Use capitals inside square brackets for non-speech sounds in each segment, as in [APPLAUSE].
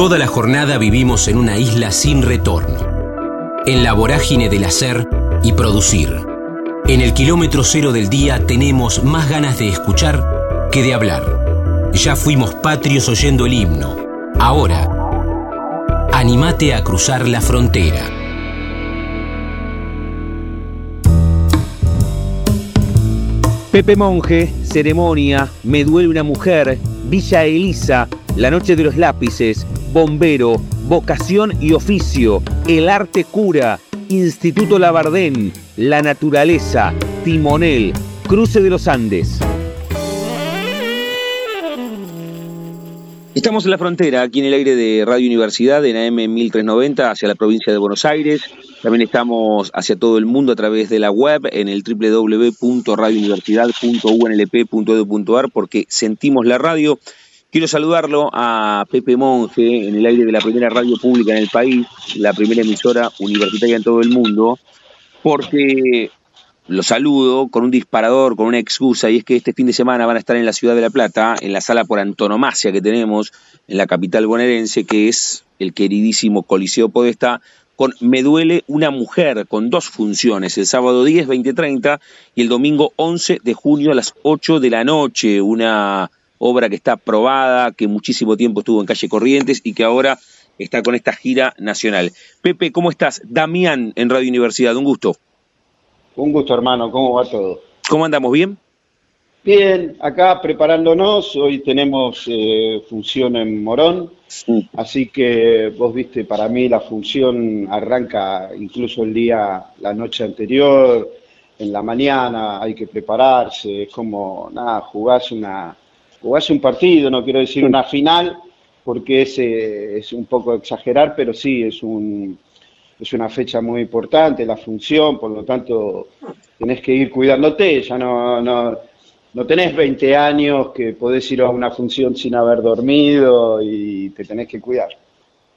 Toda la jornada vivimos en una isla sin retorno, en la vorágine del hacer y producir. En el kilómetro cero del día tenemos más ganas de escuchar que de hablar. Ya fuimos patrios oyendo el himno. Ahora, animate a cruzar la frontera. Pepe Monje, Ceremonia, Me duele una mujer, Villa Elisa, La noche de los lápices, Bombero, Vocación y Oficio, El arte cura, Instituto Labardén, La naturaleza, Timonel, Cruce de los Andes. Estamos en la frontera, aquí en el aire de Radio Universidad, en AM 1390, hacia la provincia de Buenos Aires. También estamos hacia todo el mundo a través de la web en el www.radiouniversidad.unlp.edu.ar porque sentimos la radio. Quiero saludarlo a Pepe Monge en el aire de la primera radio pública en el país, la primera emisora universitaria en todo el mundo, porque lo saludo con un disparador, con una excusa, y es que este fin de semana van a estar en la ciudad de La Plata, en la sala por antonomasia que tenemos en la capital bonaerense, que es el queridísimo Coliseo Podestá, con Me Duele una Mujer, con dos funciones, el sábado 10, 20, 30 y el domingo 11 de junio a las 8 de la noche, una obra que está aprobada, que muchísimo tiempo estuvo en calle Corrientes y que ahora está con esta gira nacional. Pepe, ¿cómo estás? Damián en Radio Universidad, un gusto. Un gusto, hermano. ¿Cómo va todo? ¿Cómo andamos? ¿Bien? Bien, acá preparándonos. Hoy tenemos eh, función en Morón. Así que vos viste, para mí la función arranca incluso el día, la noche anterior, en la mañana, hay que prepararse. Es como, nada, jugás, una, jugás un partido, no quiero decir una final, porque es, eh, es un poco exagerar, pero sí, es un es una fecha muy importante, la función, por lo tanto tenés que ir cuidándote, ya no, no, no tenés 20 años que podés ir a una función sin haber dormido y te tenés que cuidar.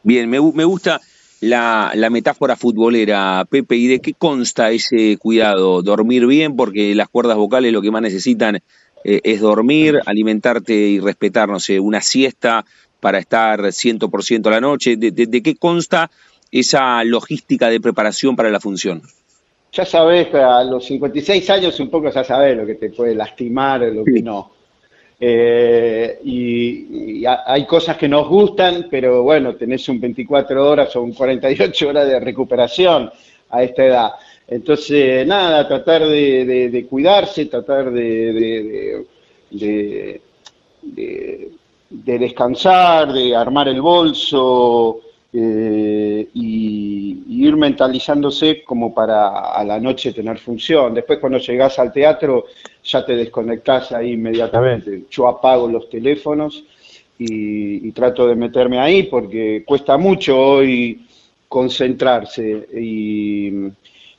Bien, me, me gusta la, la, metáfora futbolera, Pepe, ¿y de qué consta ese cuidado? ¿Dormir bien? Porque las cuerdas vocales lo que más necesitan eh, es dormir, alimentarte y respetar, no sé, una siesta para estar 100% a la noche. ¿De, de, de qué consta esa logística de preparación para la función? Ya sabes, a los 56 años un poco ya sabes lo que te puede lastimar, lo que no. Eh, y, y, hay cosas que nos gustan, pero bueno, tenés un 24 horas o un 48 horas de recuperación a esta edad. Entonces, nada, tratar de, de, de cuidarse, tratar de, de, descansar, de armar el bolso, eh, y, y, ir mentalizándose como para a la noche tener función. Después cuando llegás al teatro ya te desconectás ahí inmediatamente. Yo apago los teléfonos y, y trato de meterme ahí porque cuesta mucho hoy concentrarse y,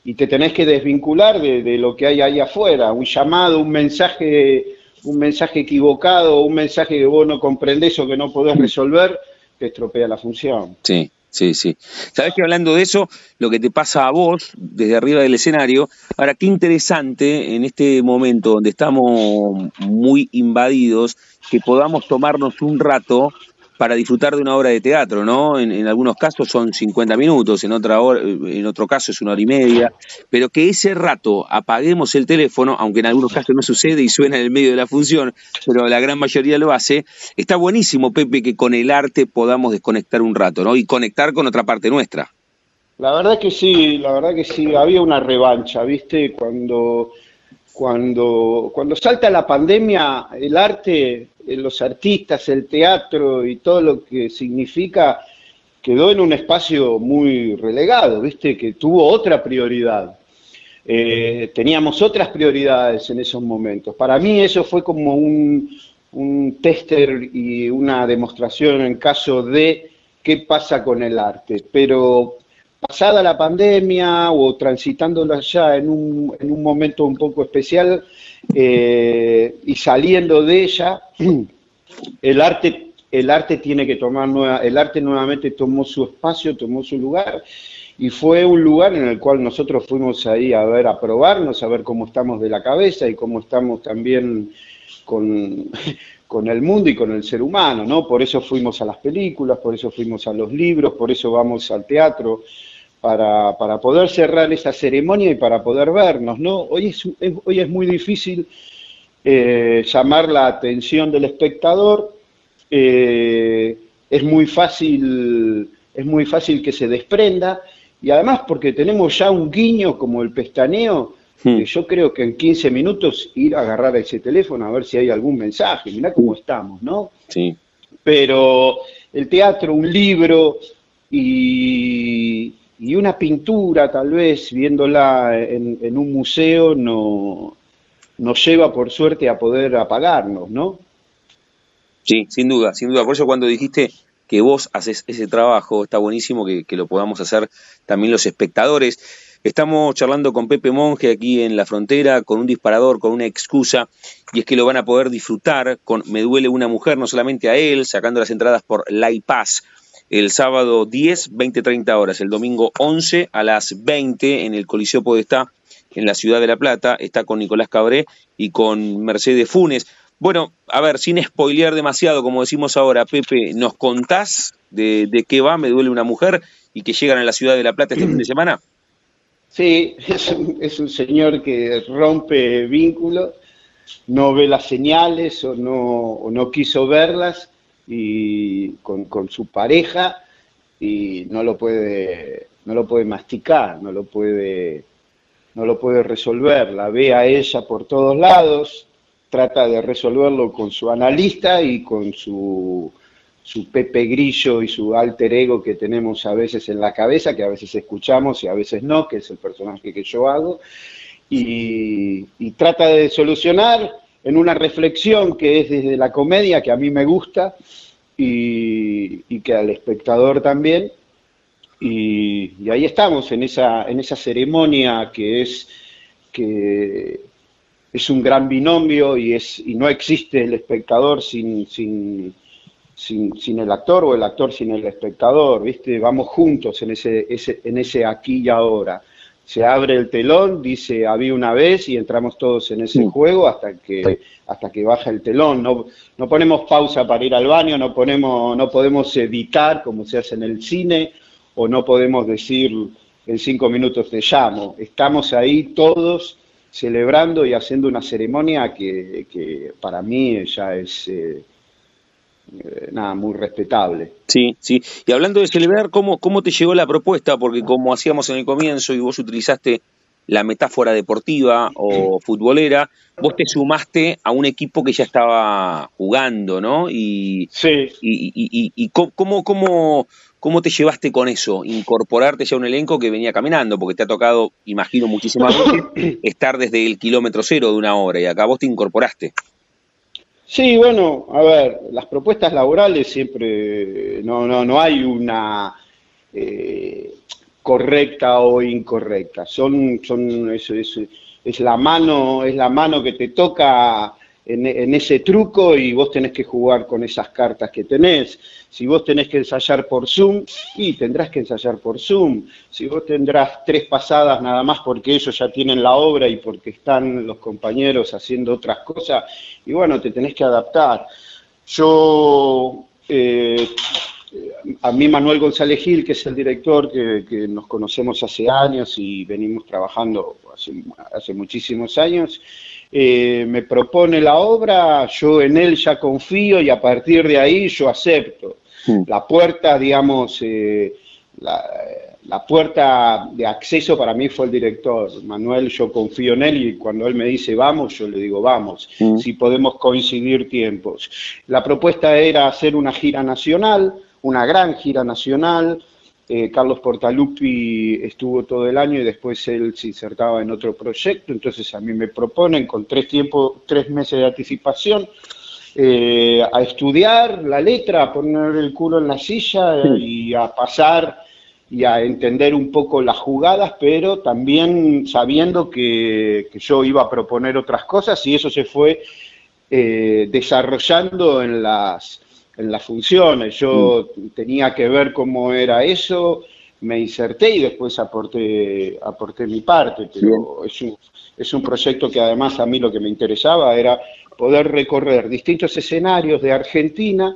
y te tenés que desvincular de, de, lo que hay ahí afuera, un llamado, un mensaje, un mensaje equivocado, un mensaje que vos no comprendés o que no podés resolver, que estropea la función. Sí, sí, sí. Sabes que hablando de eso, lo que te pasa a vos desde arriba del escenario, ahora qué interesante en este momento donde estamos muy invadidos, que podamos tomarnos un rato para disfrutar de una obra de teatro, ¿no? En, algunos casos son 50 minutos, en, otra hora, en otro caso es una hora y media, pero que ese rato apaguemos el teléfono, aunque en algunos casos no sucede y suena en el medio de la función, pero la gran mayoría lo hace, está buenísimo, Pepe, que con el arte podamos desconectar un rato, ¿no? Y conectar con otra parte nuestra. La verdad que sí, la verdad que sí, había una revancha, ¿viste? Cuando, cuando, cuando salta la pandemia, el arte los artistas, el teatro y todo lo que significa, quedó en un espacio muy relegado, ¿viste? Que tuvo otra prioridad. Eh, teníamos otras prioridades en esos momentos. Para mí eso fue como un, un tester y una demostración en caso de qué pasa con el arte. Pero pasada la pandemia o transitándola ya en un, en un momento un poco especial, eh, y saliendo de ella, [CLEARS THROAT] el arte, el arte tiene que tomar nueva, el arte nuevamente tomó su espacio, tomó su lugar, y fue un lugar en el cual nosotros fuimos ahí a ver, a probarnos, a ver cómo estamos de la cabeza y cómo estamos también con, [LAUGHS] con el mundo y con el ser humano, ¿no? Por eso fuimos a las películas, por eso fuimos a los libros, por eso vamos al teatro, para, para poder cerrar esa ceremonia y para poder vernos, ¿no? Hoy es, hoy es muy difícil eh, llamar la atención del espectador, eh, es muy fácil, es muy fácil que se desprenda, y además porque tenemos ya un guiño como el pestaneo, Hmm. Yo creo que en 15 minutos ir a agarrar ese teléfono a ver si hay algún mensaje. Mirá cómo estamos, ¿no? Sí. Pero el teatro, un libro y, una pintura, tal vez, viéndola en, un museo, no, nos lleva por suerte a poder apagarnos, ¿no? Sí, sin duda, sin duda. Por eso cuando dijiste que vos haces ese trabajo, está buenísimo que, que lo podamos hacer también los espectadores. Estamos charlando con Pepe Monge aquí en la frontera, con un disparador, con una excusa, y es que lo van a poder disfrutar con Me Duele una Mujer, no solamente a él, sacando las entradas por La Paz el sábado 10, 20, 30 horas, el domingo 11 a las 20 en el Coliseo Podestá, en la ciudad de La Plata, está con Nicolás Cabré y con Mercedes Funes. Bueno, a ver, sin spoilear demasiado, como decimos ahora, Pepe, ¿nos contás de, de qué va Me Duele una Mujer y que llegan a la ciudad de La Plata este fin de semana? Sí, es un, señor que rompe vínculos, no ve las señales o no, no quiso verlas y con, su pareja y no lo puede no lo puede masticar, no lo puede no lo puede resolver, la ve a ella por todos lados, trata de resolverlo con su analista y con su su Pepe Grillo y su alter ego que tenemos a veces en la cabeza, que a veces escuchamos y a veces no, que es el personaje que yo hago, y, trata de solucionar en una reflexión que es desde la comedia, que a mí me gusta, y, que al espectador también, y, ahí estamos, en esa, en esa ceremonia que es que es un gran binomio y, es, y no existe el espectador sin, sin sin, sin, el actor o el actor sin el espectador, ¿viste? Vamos juntos en ese, ese, en ese aquí y ahora. Se abre el telón, dice había una vez y entramos todos en ese juego hasta que, hasta que baja el telón. No, no ponemos pausa para ir al baño, no, ponemos, no podemos editar como se hace en el cine o no podemos decir en cinco minutos te llamo. Estamos ahí todos celebrando y haciendo una ceremonia que, que para mí ya es... Eh, eh, nada, muy respetable. Sí, sí. Y hablando de celebrar, ¿cómo, ¿cómo te llegó la propuesta? Porque como hacíamos en el comienzo y vos utilizaste la metáfora deportiva o futbolera, vos te sumaste a un equipo que ya estaba jugando, ¿no? Y, sí. y, y, y, cómo, cómo, cómo te llevaste con eso, incorporarte ya a un elenco que venía caminando, porque te ha tocado, imagino, muchísimas veces [COUGHS] estar desde el kilómetro cero de una hora y acá vos te incorporaste. Sí, bueno, a ver, las propuestas laborales siempre no, no, no hay una eh, correcta o incorrecta. Son, son es, es, la mano, es la mano que te toca en, ese truco y vos tenés que jugar con esas cartas que tenés. Si vos tenés que ensayar por Zoom, y tendrás que ensayar por Zoom. Si vos tendrás tres pasadas nada más porque ellos ya tienen la obra y porque están los compañeros haciendo otras cosas, y bueno, te tenés que adaptar. Yo, eh, a mí Manuel González Gil, que es el director, que, nos conocemos hace años y venimos trabajando hace muchísimos años, eh, me propone la obra, yo en él ya confío y a partir de ahí yo acepto. Hmm. La puerta, digamos, eh, la, puerta de acceso para mí fue el director. Manuel, yo confío en él y cuando él me dice vamos, yo le digo vamos, hmm. si podemos coincidir tiempos. La propuesta era hacer una gira nacional, una gran gira nacional, eh, Carlos Portalupi estuvo todo el año y después él se insertaba en otro proyecto, entonces a mí me proponen con tres, tiempo, tres meses de anticipación eh, a estudiar la letra, a poner el culo en la silla y a pasar y a entender un poco las jugadas, pero también sabiendo que, yo iba a proponer otras cosas y eso se fue eh, desarrollando en las en las funciones. Yo mm. tenía que ver cómo era eso, me inserté y después aporté, aporté mi parte, pero es un, es un proyecto que además a mí lo que me interesaba era poder recorrer distintos escenarios de Argentina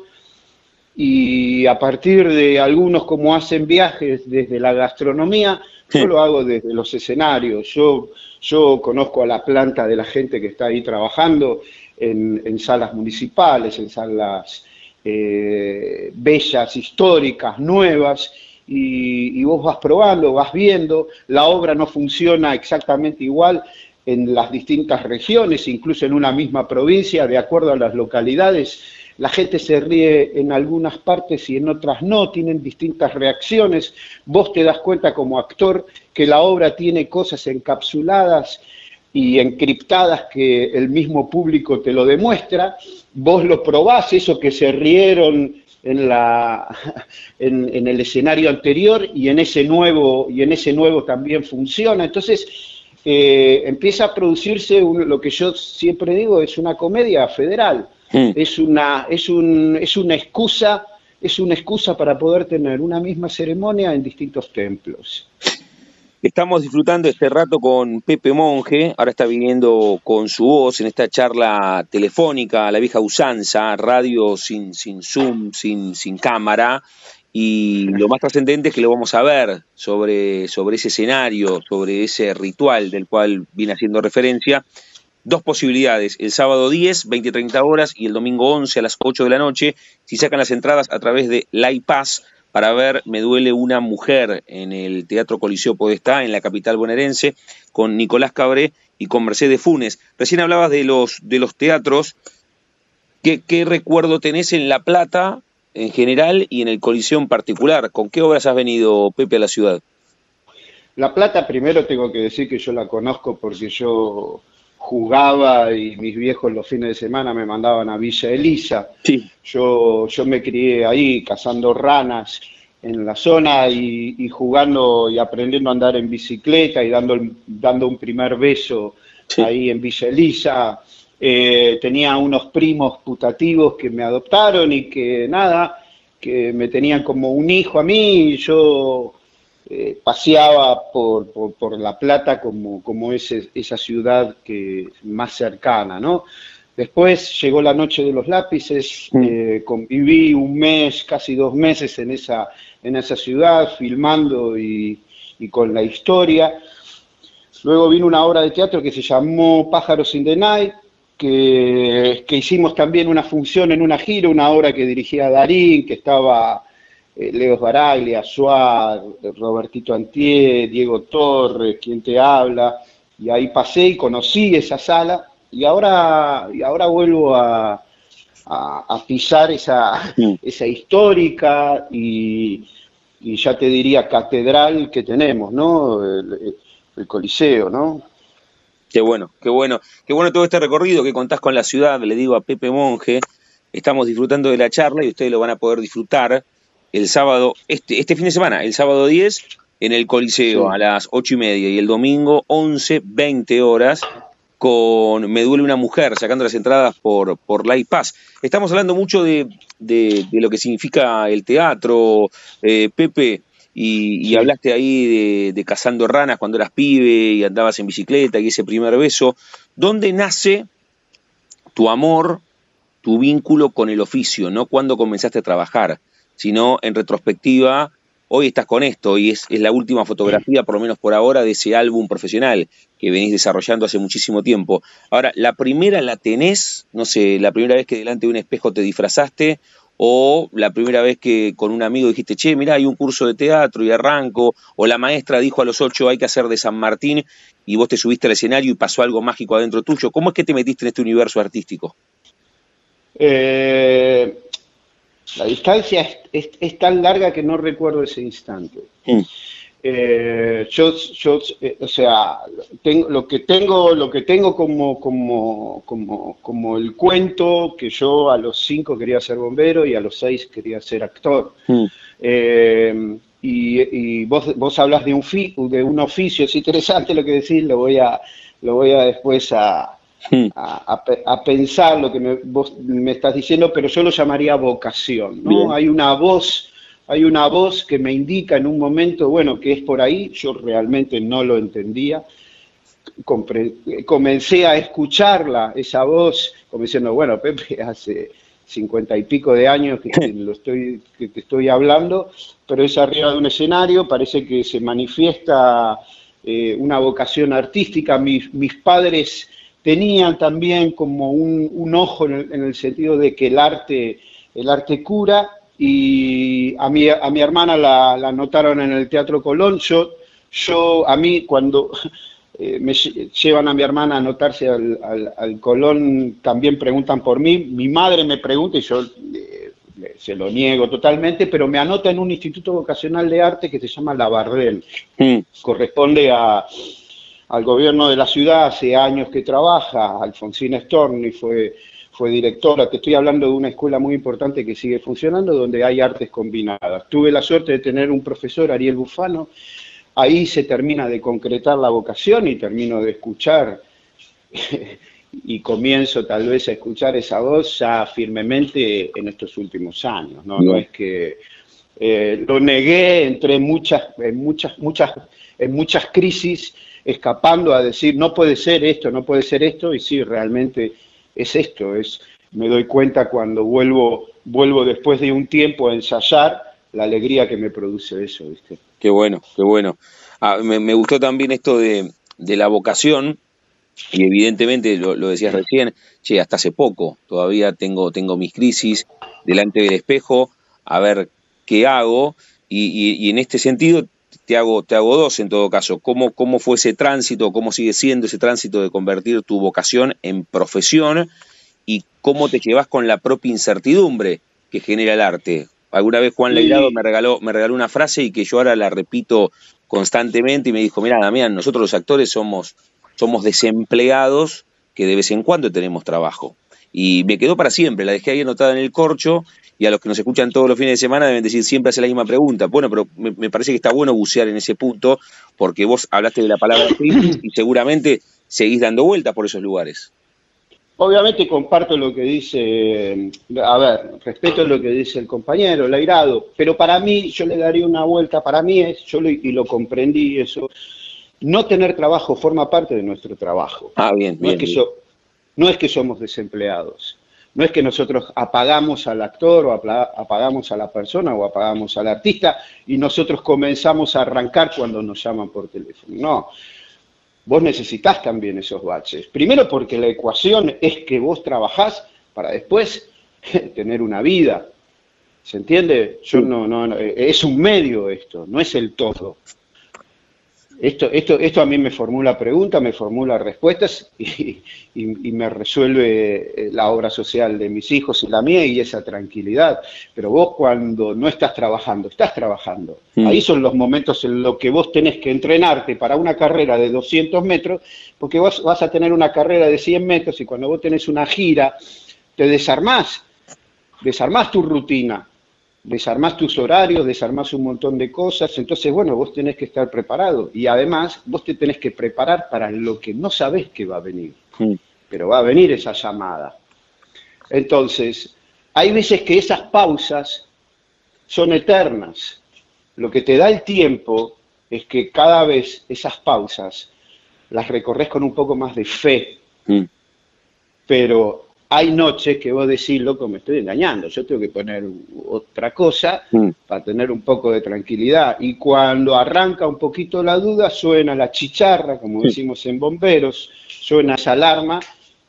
y a partir de algunos como hacen viajes desde la gastronomía, yo lo hago desde los escenarios. Yo, yo conozco a la planta de la gente que está ahí trabajando en, salas municipales, en salas eh, bellas, históricas, nuevas, y, vos vas probando, vas viendo, la obra no funciona exactamente igual en las distintas regiones, incluso en una misma provincia, de acuerdo a las localidades. La gente se ríe en algunas partes y en otras no, tienen distintas reacciones. Vos te das cuenta como actor que la obra tiene cosas encapsuladas y encriptadas que el mismo público te lo demuestra. Vos lo probás, eso que se rieron en, la, [LAUGHS] en, el escenario anterior y en ese nuevo, y en ese nuevo también funciona. Entonces, eh, empieza a producirse lo que yo siempre digo, es una comedia federal. Es, una, es, un, es una excusa es una excusa para poder tener una misma ceremonia en distintos templos. Estamos disfrutando este rato con Pepe Monge, ahora está viniendo con su voz en esta charla telefónica, la vieja usanza, radio sin, sin Zoom, sin, sin cámara, y lo más trascendente es que lo vamos a ver sobre, sobre ese escenario, sobre ese ritual del cual viene haciendo referencia. Dos posibilidades, el sábado 10, 20-30 horas, y el domingo 11 a las 8 de la noche, si sacan las entradas a través de LivePass, para ver Me duele una mujer en el Teatro Coliseo Podestá, en la capital bonaerense, con Nicolás Cabré y con Mercedes Funes. Recién hablabas de los, de los teatros. ¿Qué, ¿Qué recuerdo tenés en La Plata en general y en el Coliseo en particular? ¿Con qué obras has venido, Pepe, a la ciudad? La Plata, primero tengo que decir que yo la conozco porque yo jugaba y mis viejos los fines de semana me mandaban a Villa Elisa. Sí. Yo, yo me crié ahí cazando ranas en la zona y, jugando y aprendiendo a andar en bicicleta y dando, dando un primer beso ahí en Villa Elisa. Eh, tenía unos primos putativos que me adoptaron y que nada, que me tenían como un hijo a mí y yo eh, paseaba por, por, La Plata como, como ese, esa ciudad que más cercana, ¿no? Después llegó la noche de los lápices, mm. eh, conviví un mes, casi dos meses en esa, en esa ciudad, filmando y, y, con la historia. Luego vino una obra de teatro que se llamó Pájaros in the Night, que, que hicimos también una función en una gira, una obra que dirigía Darín, que estaba Leo Baraglia, Suárez, Robertito Antier, Diego Torres, quien te habla, y ahí pasé y conocí esa sala, y ahora, y ahora vuelvo a, pisar esa, esa histórica y, ya te diría catedral que tenemos, ¿no? El, el, Coliseo, ¿no? Qué bueno, qué bueno, qué bueno todo este recorrido que contás con la ciudad, le digo a Pepe Monge, estamos disfrutando de la charla y ustedes lo van a poder disfrutar el sábado, este, este fin de semana, el sábado 10 en el Coliseo a las ocho y media y el domingo 11, 20 horas con Me duele una mujer, sacando las entradas por, por Live Pass. Estamos hablando mucho de, de, lo que significa el teatro, eh, Pepe, y, hablaste ahí de, de, cazando ranas cuando eras pibe y andabas en bicicleta y ese primer beso. ¿Dónde nace tu amor, tu vínculo con el oficio, no cuando comenzaste a trabajar? Sino en retrospectiva, hoy estás con esto y es, la última fotografía, por lo menos por ahora, de ese álbum profesional que venís desarrollando hace muchísimo tiempo. Ahora, ¿la primera la tenés? No sé, la primera vez que delante de un espejo te disfrazaste o la primera vez que con un amigo dijiste, che, mira, hay un curso de teatro y arranco, o la maestra dijo a los ocho hay que hacer de San Martín y vos te subiste al escenario y pasó algo mágico adentro tuyo. ¿Cómo es que te metiste en este universo artístico? Eh, la distancia es, tan larga que no recuerdo ese instante. Mm. Eh, yo, yo eh, o sea, tengo, lo que tengo, lo que tengo como, como, como, como, el cuento que yo a los cinco quería ser bombero y a los seis quería ser actor. Mm. Eh, y, vos, vos hablas de un, de un oficio, es interesante lo que decís, lo voy a, lo voy a después a, Hmm. a, pensar lo que me, vos me estás diciendo, pero yo lo llamaría vocación, ¿no? Hay una voz, hay una voz que me indica en un momento, bueno, que es por ahí, yo realmente no lo entendía, comencé a escucharla, esa voz, como diciendo, bueno, Pepe, [LAUGHS] hace cincuenta y pico de años que te, lo estoy, que te estoy hablando, pero es arriba de un escenario, parece que se manifiesta eh, una vocación artística. Mis, mis, padres tenían también como un, ojo en el, sentido de que el arte, el arte cura, y a mi, a mi hermana la, la notaron en el Teatro Colón. Yo, yo a mí cuando [LAUGHS] eh, me llevan a mi hermana a anotarse al, Colón, también preguntan por mí, mi madre me pregunta y yo eh, se lo niego totalmente, pero me anota en un instituto vocacional de arte que se llama La Bardel, mm. corresponde a, al gobierno de la ciudad, hace años que trabaja, Alfonsina Storni fue, fue directora, te estoy hablando de una escuela muy importante que sigue funcionando, donde hay artes combinadas. Tuve la suerte de tener un profesor, Ariel Bufano, ahí se termina de concretar la vocación y termino de escuchar [LAUGHS] y comienzo tal vez a escuchar esa voz ya firmemente en estos últimos años. No, no es que eh, lo negué entre muchas, en muchas, muchas, en muchas crisis, escapando a decir no puede ser esto, no puede ser esto, y sí, realmente es esto, es, me doy cuenta cuando vuelvo, vuelvo después de un tiempo a ensayar la alegría que me produce eso, ¿viste? Qué bueno, qué bueno. Ah, me, gustó también esto de, la vocación, y evidentemente lo, decías recién, che, hasta hace poco, todavía tengo, tengo mis crisis delante del espejo, a ver qué hago, y, en este sentido te hago, te hago dos en todo caso. ¿Cómo, ¿Cómo fue ese tránsito, cómo sigue siendo ese tránsito de convertir tu vocación en profesión y cómo te llevas con la propia incertidumbre que genera el arte? Alguna vez Juan Leirado me regaló, me regaló una frase y que yo ahora la repito constantemente y me dijo, mira, Damián, nosotros los actores somos, somos desempleados que de vez en cuando tenemos trabajo. Y me quedó para siempre, la dejé ahí anotada en el corcho y a los que nos escuchan todos los fines de semana deben decir siempre hace la misma pregunta. Bueno, pero me, parece que está bueno bucear en ese punto porque vos hablaste de la palabra [COUGHS] crisis y seguramente seguís dando vueltas por esos lugares. Obviamente comparto lo que dice, a ver, respeto lo que dice el compañero, el airado, pero para mí, yo le daría una vuelta, para mí es, yo lo, y lo comprendí eso, no tener trabajo forma parte de nuestro trabajo. Ah, bien, no bien. Es que no es que somos desempleados, no es que nosotros apagamos al actor o apagamos a la persona o apagamos al artista y nosotros comenzamos a arrancar cuando nos llaman por teléfono. No, vos necesitas también esos baches. Primero porque la ecuación es que vos trabajás para después [LAUGHS] tener una vida. ¿Se entiende? Yo no, no, es un medio esto, no es el todo. Esto, esto, esto a mí me formula preguntas, me formula respuestas y, me resuelve eh, la obra social de mis hijos y la mía y esa tranquilidad. Pero vos cuando no estás trabajando, estás trabajando. Mm. Ahí son los momentos en los que vos tenés que entrenarte para una carrera de 200 metros, porque vos vas a tener una carrera de 100 metros y cuando vos tenés una gira, te desarmás, desarmás tu rutina desarmás tus horarios, desarmás un montón de cosas, entonces, bueno, vos tenés que estar preparado. Y además vos te tenés que preparar para lo que no sabés que va a venir, pero va a venir esa llamada. Entonces, hay veces que esas pausas son eternas. Lo que te da el tiempo es que cada vez esas pausas las recorres con un poco más de fe, pero hay noches que vos decís, loco, me estoy engañando, yo tengo que poner otra cosa mm. para tener un poco de tranquilidad. Y cuando arranca un poquito la duda, suena la chicharra, como decimos en bomberos, suena esa alarma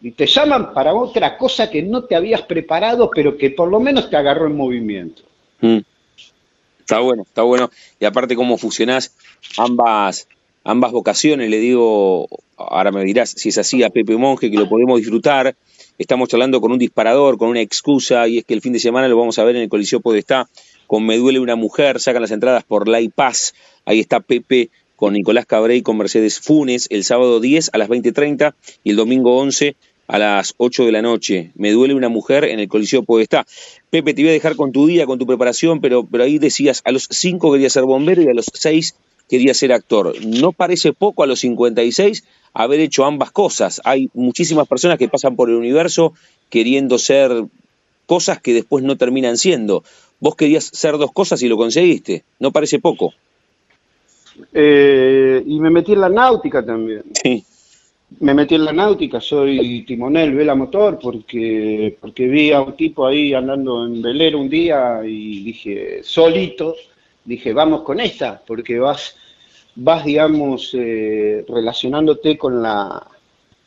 y te llaman para otra cosa que no te habías preparado, pero que por lo menos te agarró en movimiento. Mm. Está bueno, está bueno. Y aparte cómo fusionás ambas, ambas vocaciones, le digo, ahora me dirás si es así a Pepe Monje, que lo podemos disfrutar Estamos charlando con un disparador, con una excusa, y es que el fin de semana lo vamos a ver en el Coliseo Podestá con Me Duele una Mujer, sacan las entradas por La Paz. Ahí está Pepe con Nicolás Cabré y con Mercedes Funes el sábado 10 a las 20.30 y el domingo 11 a las 8 de la noche. Me duele una mujer en el Coliseo Podestá. Pepe, te voy a dejar con tu día, con tu preparación, pero, pero ahí decías, a los 5 quería ser bombero y a los 6 quería ser actor. ¿No parece poco a los 56 haber hecho ambas cosas? Hay muchísimas personas que pasan por el universo queriendo ser cosas que después no terminan siendo. Vos querías ser dos cosas y lo conseguiste. ¿No parece poco? Eh, y me metí en la náutica también. Sí. me metí en la náutica, soy timonel, vela motor, porque, porque vi a un tipo ahí andando en velero un día y dije, solito, dije, vamos con esta, porque vas, vas digamos, eh, relacionándote con la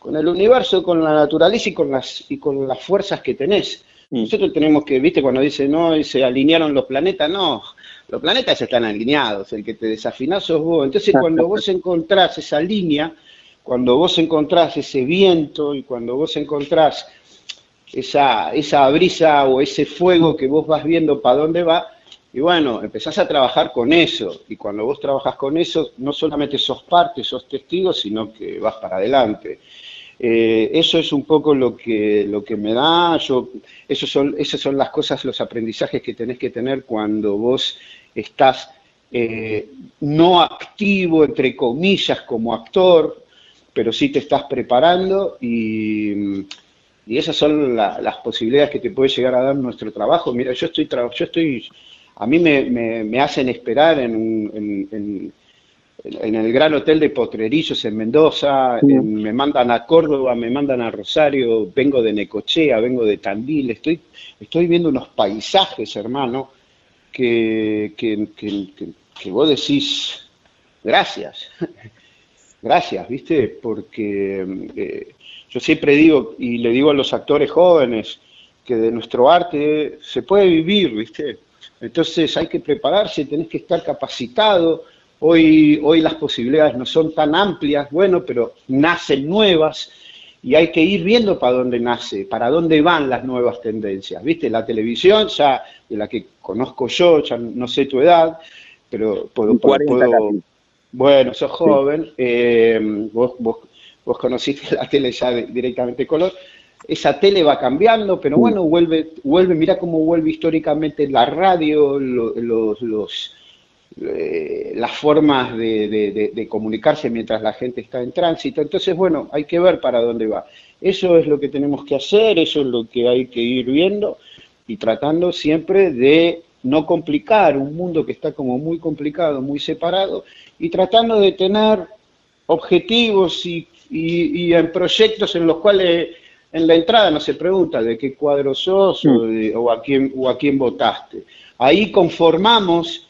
con el universo, con la naturaleza y con las, y con las fuerzas que tenés. Mm. Nosotros tenemos que, viste, cuando dice, no, se alinearon los planetas, no, los planetas están alineados, el que te desafinás sos vos. Entonces, cuando vos encontrás esa línea, cuando vos encontrás ese viento y cuando vos encontrás esa, esa brisa o ese fuego que vos vas viendo para dónde va, y bueno, empezás a trabajar con eso, y cuando vos trabajas con eso, no solamente sos parte, sos testigo, sino que vas para adelante. Eh, eso es un poco lo que, lo que me da, yo, eso son, esas son las cosas, los aprendizajes que tenés que tener cuando vos estás eh, no activo, entre comillas, como actor, pero sí te estás preparando y, y esas son las posibilidades que te puede llegar a dar nuestro trabajo. Mira, yo estoy, yo estoy a mí me, me, hacen esperar en, en, en, el Gran Hotel de Potrerillos en Mendoza, me mandan a Córdoba, me mandan a Rosario, vengo de Necochea, vengo de Tandil, estoy, estoy viendo unos paisajes, hermano, que, que, que vos decís, gracias, [LAUGHS] gracias, ¿viste? Porque eh, yo siempre digo, y le digo a los actores jóvenes, que de nuestro arte se puede vivir, ¿viste? Entonces hay que prepararse, tenés que estar capacitado. Hoy, hoy las posibilidades no son tan amplias, bueno, pero nacen nuevas y hay que ir viendo para dónde nace, para dónde van las nuevas tendencias. ¿Viste? La televisión, ya de la que conozco yo, ya no sé tu edad, pero puedo. bueno, sos joven, eh, vos, vos, vos conociste la tele ya directamente color esa tele va cambiando, pero bueno, vuelve, vuelve, mira cómo vuelve históricamente la radio, los, los eh, las formas de, comunicarse mientras la gente está en tránsito. Entonces, bueno, hay que ver para dónde va. Eso es lo que tenemos que hacer, eso es lo que hay que ir viendo y tratando siempre de no complicar un mundo que está como muy complicado, muy separado, y tratando de tener objetivos y, y en proyectos en los cuales en la entrada no se pregunta de qué cuadro sos mm. o, a quién, o a quién votaste. Ahí conformamos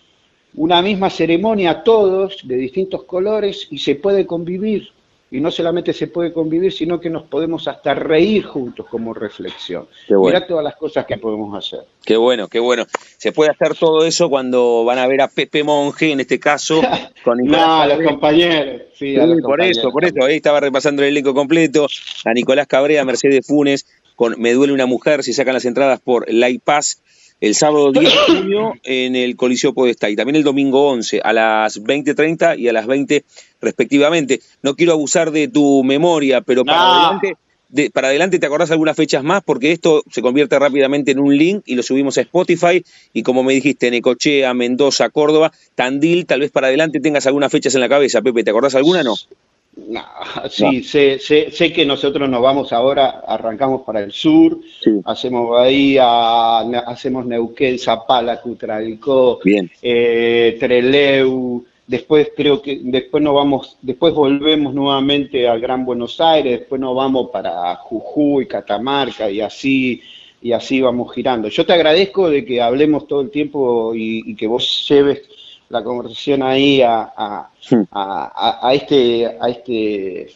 una misma ceremonia todos de distintos colores y se puede convivir. Y no solamente se puede convivir, sino que nos podemos hasta reír juntos como reflexión. Mira todas las cosas que podemos hacer. Qué bueno, qué bueno. Se puede hacer todo eso cuando van a ver a Pepe Monge, en este caso. [LAUGHS] Con no, los compañeros. Sí, por eso, por eso. Ahí estaba repasando el elenco completo. A Nicolás Cabrera, Mercedes Funes, con Me duele una mujer, si sacan las entradas por La Paz el sábado 10 de junio en el Coliseo Podestá y también el domingo 11 a las 20.30 y a las 20 respectivamente. No quiero abusar de tu memoria, pero para, adelante, para adelante te acordás algunas fechas más porque esto se convierte rápidamente en un link y lo subimos a Spotify y como me dijiste, Necochea, Mendoza, Córdoba, Tandil, tal vez para adelante tengas algunas fechas en la cabeza, Pepe, ¿te acordás alguna no? No, sí, Sé, sé, que nosotros nos vamos ahora, arrancamos para el sur, hacemos Bahía, hacemos Neuquén, Zapala, Cutralcó, eh, Treleu, después creo que después nos vamos, después volvemos nuevamente al Gran Buenos Aires, después nos vamos para Jujuy, Catamarca y así y así vamos girando. Yo te agradezco de que hablemos todo el tiempo y que vos lleves la conversación ahí a, a, este, a este,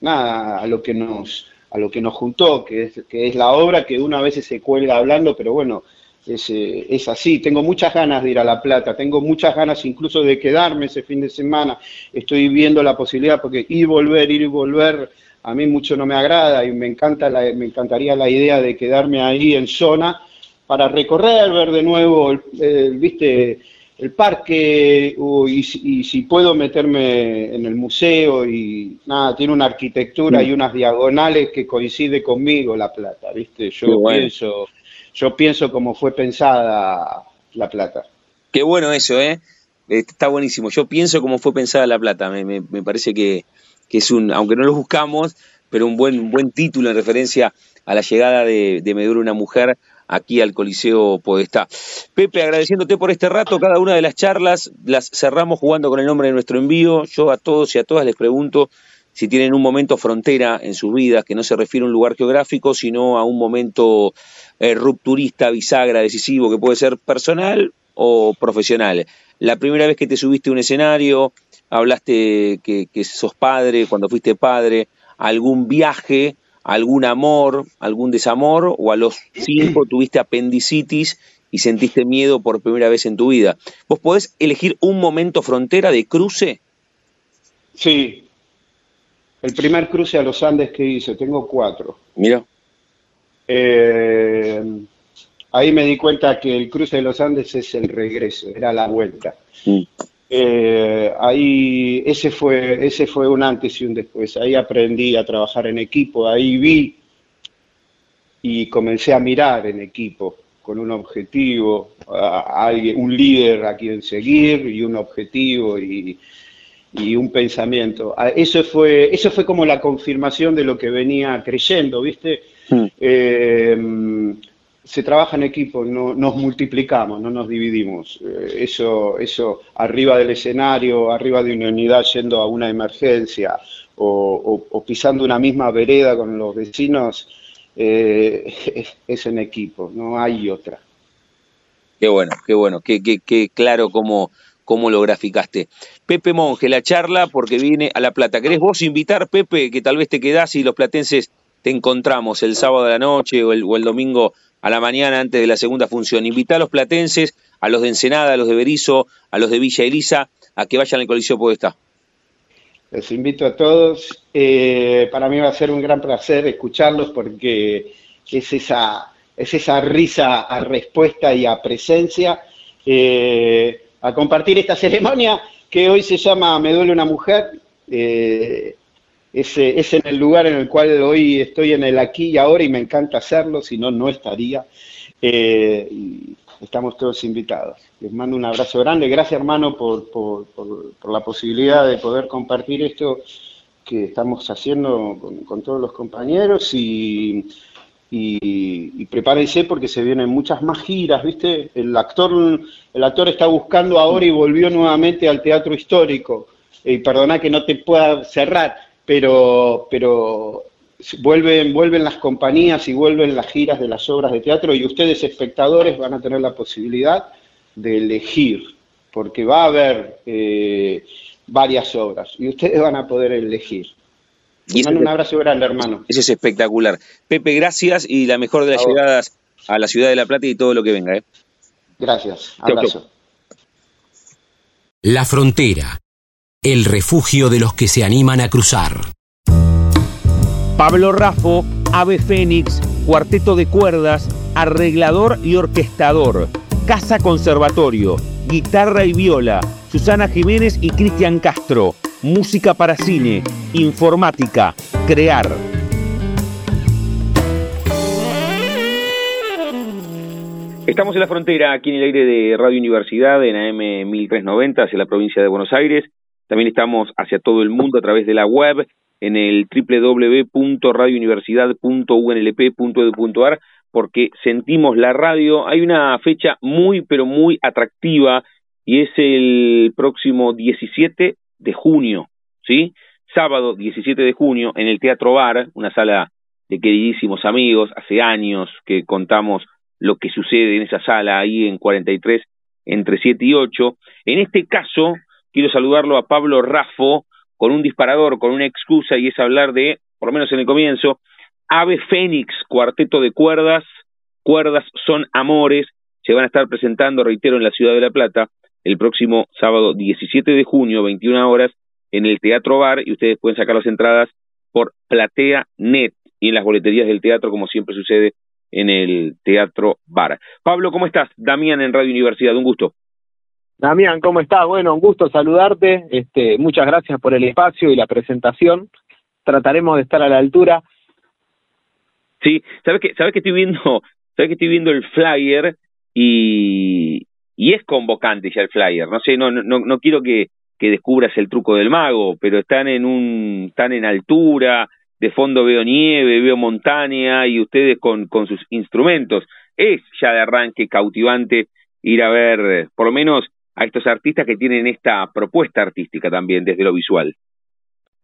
nada, a lo que nos, a lo que nos juntó, que es, que es la obra que una vez se cuelga hablando, pero bueno, es, eh, es, así. Tengo muchas ganas de ir a La Plata, tengo muchas ganas incluso de quedarme ese fin de semana. Estoy viendo la posibilidad, porque ir volver, ir y volver, a mí mucho no me agrada y me, encanta la, me encantaría la idea de quedarme ahí en zona para recorrer, ver de nuevo, viste, el parque y, si puedo meterme en el museo y nada, tiene una arquitectura y mm. unas diagonales que coincide conmigo La Plata, ¿viste? Yo pienso, yo pienso como fue pensada La Plata. Qué bueno eso, ¿eh? Está buenísimo. Yo pienso como fue pensada La Plata. Me, me, parece que, que, es un, aunque no lo buscamos, pero un buen, buen título en referencia a la llegada de, de Medura una mujer aquí al Coliseo Podestá. Pepe, agradeciéndote por este rato, cada una de las charlas las cerramos jugando con el nombre de nuestro envío. Yo a todos y a todas les pregunto si tienen un momento frontera en sus vidas, que no se refiere a un lugar geográfico, sino a un momento eh, rupturista, bisagra, decisivo, que puede ser personal o profesional. La primera vez que te subiste a un escenario, hablaste que, que sos padre, cuando fuiste padre, algún viaje, algún amor, algún desamor, o a los [CLEARS THROAT] cinco tuviste apendicitis y sentiste miedo por primera vez en tu vida. ¿Vos podés elegir un momento frontera de cruce? Sí, el primer cruce a los Andes que hice, tengo cuatro. Mira. Eh, ahí me di cuenta que el cruce de los Andes es el regreso, era la vuelta. Mm. Eh, ahí ese fue, ese fue un antes y un después. Ahí aprendí a trabajar en equipo, ahí vi y comencé a mirar en equipo con un objetivo, a, alguien, un líder a quien seguir y un objetivo y, y un pensamiento. Ah, eso fue, eso fue como la confirmación de lo que venía creyendo, ¿viste? Hmm. Eh, se trabaja en equipo, no, nos multiplicamos, no nos dividimos. Eh, eso, eso arriba del escenario, arriba de una unidad yendo a una emergencia o, pisando una misma vereda con los vecinos, eh, [LAUGHS] es, en equipo, no hay otra. Qué bueno, qué bueno, qué, qué, qué claro como cómo lo graficaste. Pepe Monge, la charla porque viene a La Plata. ¿Querés vos invitar, Pepe, que tal vez te quedás y los platenses te encontramos el sábado de la noche o el, domingo a la mañana antes de la segunda función? Invita a los platenses, a los de Ensenada, a los de Berizo, a los de Villa Elisa, a que vayan al Coliseo Podestá. Les invito a todos. Eh, para mí va a ser un gran placer escucharlos porque es esa, es esa risa a respuesta y a presencia. Eh, a compartir esta ceremonia que hoy se llama Me duele una mujer. Eh, es, es, en el lugar en el cual hoy estoy en el aquí y ahora y me encanta hacerlo, si no, no estaría. Eh, y estamos todos invitados. Les mando un abrazo grande. Gracias, hermano, por, por, la posibilidad de poder compartir esto que estamos haciendo con, todos los compañeros y y, prepárense porque se vienen muchas más giras, ¿viste? El actor, el actor está buscando ahora y volvió nuevamente al teatro histórico. Y perdona que no te pueda cerrar, pero, pero vuelven, vuelven las compañías y vuelven las giras de las obras de teatro y ustedes espectadores van a tener la posibilidad de elegir, porque va a haber eh, varias obras y ustedes van a poder elegir. Y un abrazo grande, hermano. Eso es espectacular. Pepe, gracias y la mejor de las llegadas a la ciudad de La Plata y todo lo que venga. ¿eh? Gracias. Abrazo. La frontera. El refugio de los que se animan a cruzar. Pablo Rafo, Ave Fénix, cuarteto de cuerdas, arreglador y orquestador. Casa Conservatorio, guitarra y viola. Susana Jiménez y Cristian Castro música para cine, informática, crear. Estamos en la frontera, aquí en el aire de Radio Universidad, en AM 1390, hacia la provincia de Buenos Aires. También estamos hacia todo el mundo a través de la web, en el www.radiouniversidad.unlp.edu.ar, porque sentimos la radio. Hay una fecha muy, pero muy atractiva, y es el próximo 17 de junio, ¿sí? Sábado 17 de junio en el Teatro Bar, una sala de queridísimos amigos, hace años que contamos lo que sucede en esa sala ahí en 43 entre 7 y 8. En este caso, quiero saludarlo a Pablo Raffo con un disparador, con una excusa y es hablar de, por lo menos en el comienzo, Ave Fénix, cuarteto de cuerdas, cuerdas son amores, se van a estar presentando, reitero, en la ciudad de La Plata, el próximo sábado 17 de junio, 21 horas, en el Teatro Bar y ustedes pueden sacar las entradas por Platea Net y en las boleterías del teatro, como siempre sucede en el Teatro Bar. Pablo, ¿cómo estás? Damián en Radio Universidad, un gusto. Damián, ¿cómo estás? Bueno, un gusto saludarte. Este, muchas gracias por el espacio y la presentación. Trataremos de estar a la altura. Sí, sabes que sabes que estoy viendo, [LAUGHS] sabes que estoy viendo el flyer y y es convocante ya el flyer. No sé, no, no, no quiero que, que descubras el truco del mago, pero están en un, están en altura, de fondo veo nieve, veo montaña y ustedes con, con sus instrumentos. Es ya de arranque cautivante ir a ver, por lo menos, a estos artistas que tienen esta propuesta artística también desde lo visual.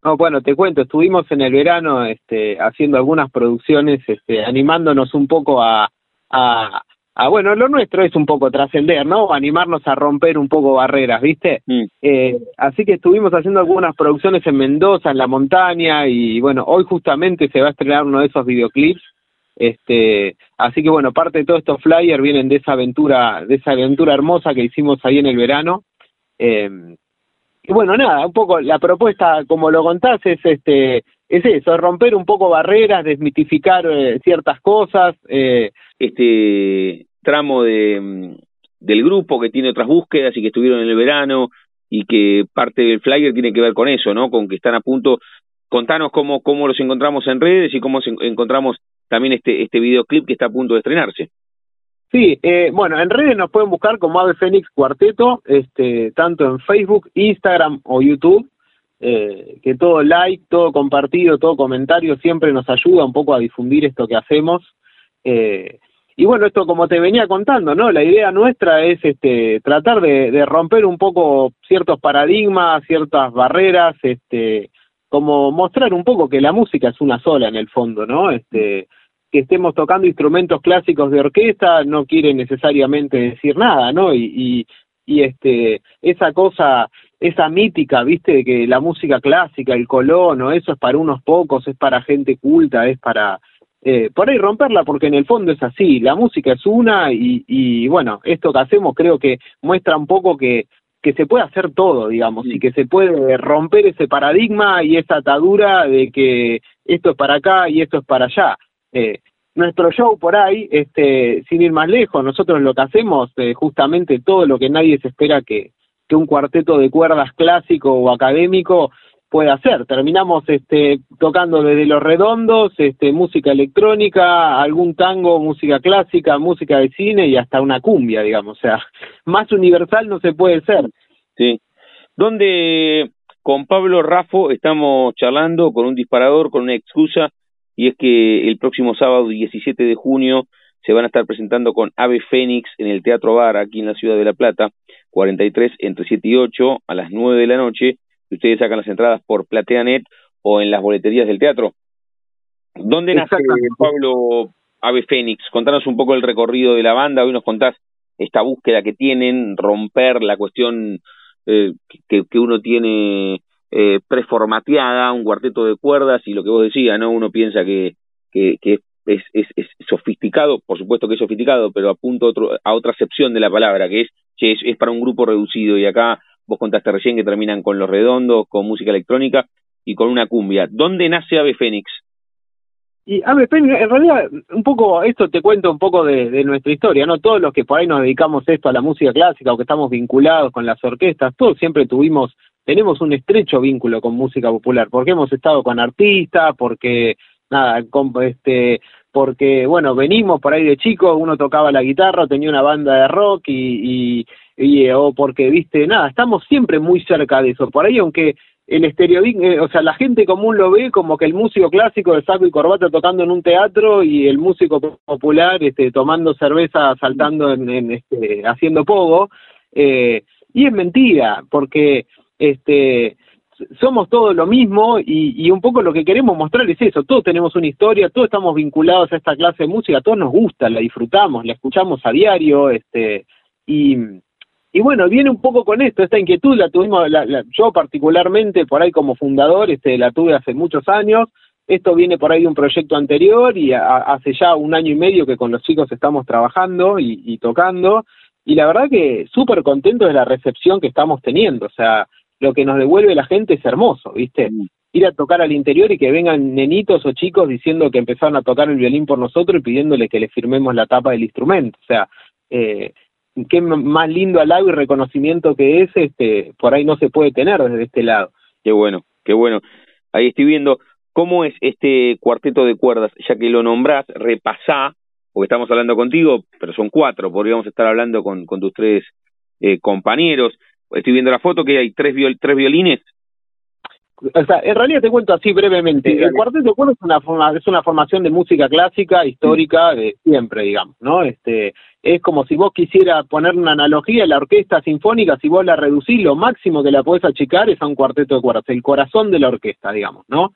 No, bueno, te cuento, estuvimos en el verano este, haciendo algunas producciones, este, animándonos un poco a, a, a, bueno, lo nuestro es un poco trascender, ¿no? Animarnos a romper un poco barreras, ¿viste? Mm. Eh, así que estuvimos haciendo algunas producciones en Mendoza, en la montaña, y bueno, hoy justamente se va a estrenar uno de esos videoclips. Este, así que bueno, parte de todos estos flyers vienen de esa aventura, de esa aventura hermosa que hicimos ahí en el verano. Eh, y bueno, nada, un poco la propuesta, como lo contás, es este, es eso, romper un poco barreras, desmitificar eh, ciertas cosas. Eh, este tramo de, mm, del grupo que tiene otras búsquedas y que estuvieron en el verano y que parte del flyer tiene que ver con eso, ¿no? Con que están a punto. Contanos cómo, cómo los encontramos en redes y cómo encontramos también este, este videoclip que está a punto de estrenarse. Sí, eh, bueno, en redes nos pueden buscar como Ave Fénix Cuarteto, este, tanto en Facebook, Instagram o YouTube, eh, que todo like, todo compartido, todo comentario siempre nos ayuda un poco a difundir esto que hacemos. Eh, y bueno, esto como te venía contando, ¿no? La idea nuestra es este, tratar de, de romper un poco ciertos paradigmas, ciertas barreras, este, como mostrar un poco que la música es una sola en el fondo, ¿no? Este, que estemos tocando instrumentos clásicos de orquesta no quiere necesariamente decir nada, ¿no? Y, y, y este, esa cosa, esa mítica, viste, de que la música clásica, el colono, eso es para unos pocos, es para gente culta, es para, eh, por ahí romperla, porque en el fondo es así, la música es una y, y bueno, esto que hacemos creo que muestra un poco que que se puede hacer todo, digamos, y que se puede romper ese paradigma y esa atadura de que esto es para acá y esto es para allá. Eh, nuestro show por ahí, este, sin ir más lejos, nosotros lo que hacemos, eh, justamente todo lo que nadie se espera que, que un cuarteto de cuerdas clásico o académico pueda hacer. Terminamos este, tocando desde los redondos, este, música electrónica, algún tango, música clásica, música de cine y hasta una cumbia, digamos. O sea, [LAUGHS] más universal no se puede ser. Sí. Donde con Pablo Rafo estamos charlando con un disparador, con una excusa y es que el próximo sábado 17 de junio se van a estar presentando con Ave Fénix en el Teatro Bar aquí en la ciudad de La Plata, 43 entre 7 y 8 a las 9 de la noche. Ustedes sacan las entradas por PlateaNet o en las boleterías del teatro. ¿Dónde nace Pablo Ave Fénix? Contanos un poco el recorrido de la banda. Hoy nos contás esta búsqueda que tienen, romper la cuestión eh, que, que uno tiene eh, preformateada, un cuarteto de cuerdas y lo que vos decías, ¿no? Uno piensa que, que, que es, es, es, sofisticado, por supuesto que es sofisticado, pero apunto a, otro, a otra acepción de la palabra, que es, che, es, es para un grupo reducido y acá vos contaste recién que terminan con los redondos, con música electrónica y con una cumbia. ¿Dónde nace Ave Fénix? Y Ave Fénix, en realidad, un poco, esto te cuento un poco de, de, nuestra historia, ¿no? Todos los que por ahí nos dedicamos esto a la música clásica o que estamos vinculados con las orquestas, todos siempre tuvimos tenemos un estrecho vínculo con música popular, porque hemos estado con artistas, porque nada, con, este, porque bueno, venimos por ahí de chicos, uno tocaba la guitarra, tenía una banda de rock y, y o porque viste, nada, estamos siempre muy cerca de eso. Por ahí aunque el estereo, eh, o sea, la gente común lo ve como que el músico clásico de saco y corbata tocando en un teatro y el músico popular este, tomando cerveza, saltando en, en este, haciendo pogo, eh, y es mentira, porque este, somos todos lo mismo y, un poco lo que queremos mostrar es eso, todos tenemos una historia, todos estamos vinculados a esta clase de música, todos nos gusta, la disfrutamos, la escuchamos a diario, este, y, y bueno, viene un poco con esto, esta inquietud la tuvimos, la, la, yo particularmente por ahí como fundador, este, la tuve hace muchos años, esto viene por ahí de un proyecto anterior y a, hace ya un año y medio que con los chicos estamos trabajando y, y tocando, y la verdad que súper contento de la recepción que estamos teniendo, o sea, lo que nos devuelve la gente es hermoso, ¿viste? Mm. Ir a tocar al interior y que vengan nenitos o chicos diciendo que empezaron a tocar el violín por nosotros y pidiéndole que le firmemos la tapa del instrumento. O sea, eh, qué más lindo halago y reconocimiento que es, este, por ahí no se puede tener desde este lado. Qué bueno, qué bueno. Ahí estoy viendo cómo es este cuarteto de cuerdas, ya que lo nombrás, repasá, porque estamos hablando contigo, pero son cuatro, podríamos estar hablando con, con tus tres eh, compañeros estoy viendo la foto que hay tres, viol, tres violines. O sea, en realidad te cuento así brevemente. Sí, el cuarteto de cuerdas es una, forma, es una formación de música clásica, histórica, de siempre, digamos, ¿no? Este, es como si vos quisieras poner una analogía, la orquesta sinfónica, si vos la reducís, lo máximo que la podés achicar es a un cuarteto de cuerdas, el corazón de la orquesta, digamos, ¿no?